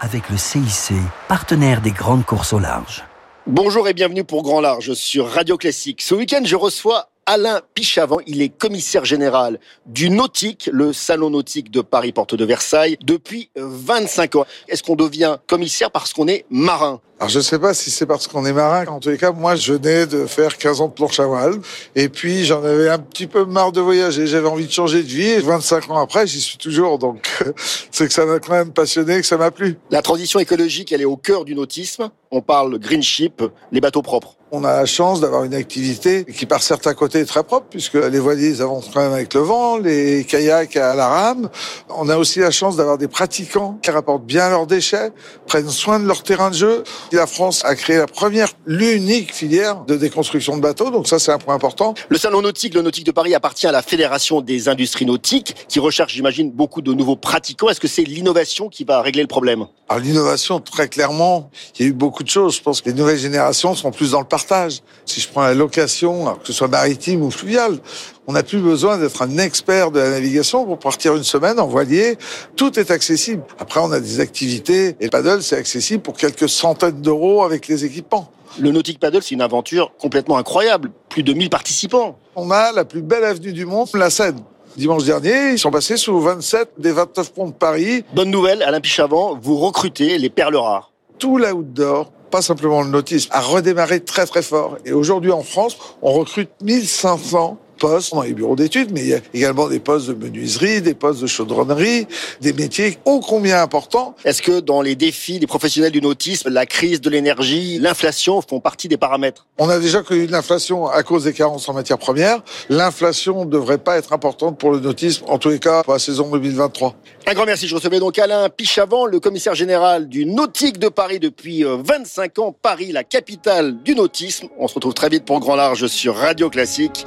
avec le CIC, partenaire des grandes courses au large. Bonjour et bienvenue pour Grand Large sur Radio Classique. Ce week-end, je reçois Alain Pichavant, il est commissaire général du Nautique, le salon nautique de Paris Porte de Versailles, depuis 25 ans. Est-ce qu'on devient commissaire parce qu'on est marin? Alors je ne sais pas si c'est parce qu'on est marin. En tous les cas, moi, je venais de faire 15 ans de planche à voile. Et puis, j'en avais un petit peu marre de voyager. J'avais envie de changer de vie. Et 25 ans après, j'y suis toujours. Donc, c'est que ça m'a quand même passionné, que ça m'a plu. La transition écologique, elle est au cœur du nautisme. On parle green ship, les bateaux propres. On a la chance d'avoir une activité qui, par certains côtés, est très propre, puisque les voiliers avancent quand même avec le vent, les kayaks à la rame. On a aussi la chance d'avoir des pratiquants qui rapportent bien leurs déchets, prennent soin de leur terrain de jeu. La France a créé la première, l'unique filière de déconstruction de bateaux, donc ça, c'est un point important. Le salon nautique, le nautique de Paris, appartient à la Fédération des industries nautiques, qui recherche, j'imagine, beaucoup de nouveaux pratiquants. Est-ce que c'est l'innovation qui va régler le problème? Alors l'innovation, très clairement, il y a eu beaucoup de choses. Je pense que les nouvelles générations sont plus dans le partage. Si je prends la location, que ce soit maritime ou fluviale, on n'a plus besoin d'être un expert de la navigation pour partir une semaine en voilier. Tout est accessible. Après, on a des activités et le paddle, c'est accessible pour quelques centaines d'euros avec les équipements. Le Nautic Paddle, c'est une aventure complètement incroyable. Plus de 1000 participants. On a la plus belle avenue du monde, la Seine. Dimanche dernier, ils sont passés sous 27 des 29 ponts de Paris. Bonne nouvelle, Alain Pichavant, vous recrutez les perles rares. Tout l'outdoor, pas simplement le nautisme, a redémarré très très fort. Et aujourd'hui en France, on recrute 1500 postes dans les bureaux d'études, mais il y a également des postes de menuiserie, des postes de chaudronnerie, des métiers ô combien importants. Est-ce que dans les défis des professionnels du nautisme, la crise de l'énergie, l'inflation font partie des paramètres? On a déjà connu de l'inflation à cause des carences en matières premières. L'inflation ne devrait pas être importante pour le nautisme, en tous les cas pour la saison 2023. Un grand merci. Je recevais donc Alain Pichavant, le commissaire général du Nautique de Paris depuis 25 ans. Paris, la capitale du nautisme. On se retrouve très vite pour Grand Large sur Radio Classique.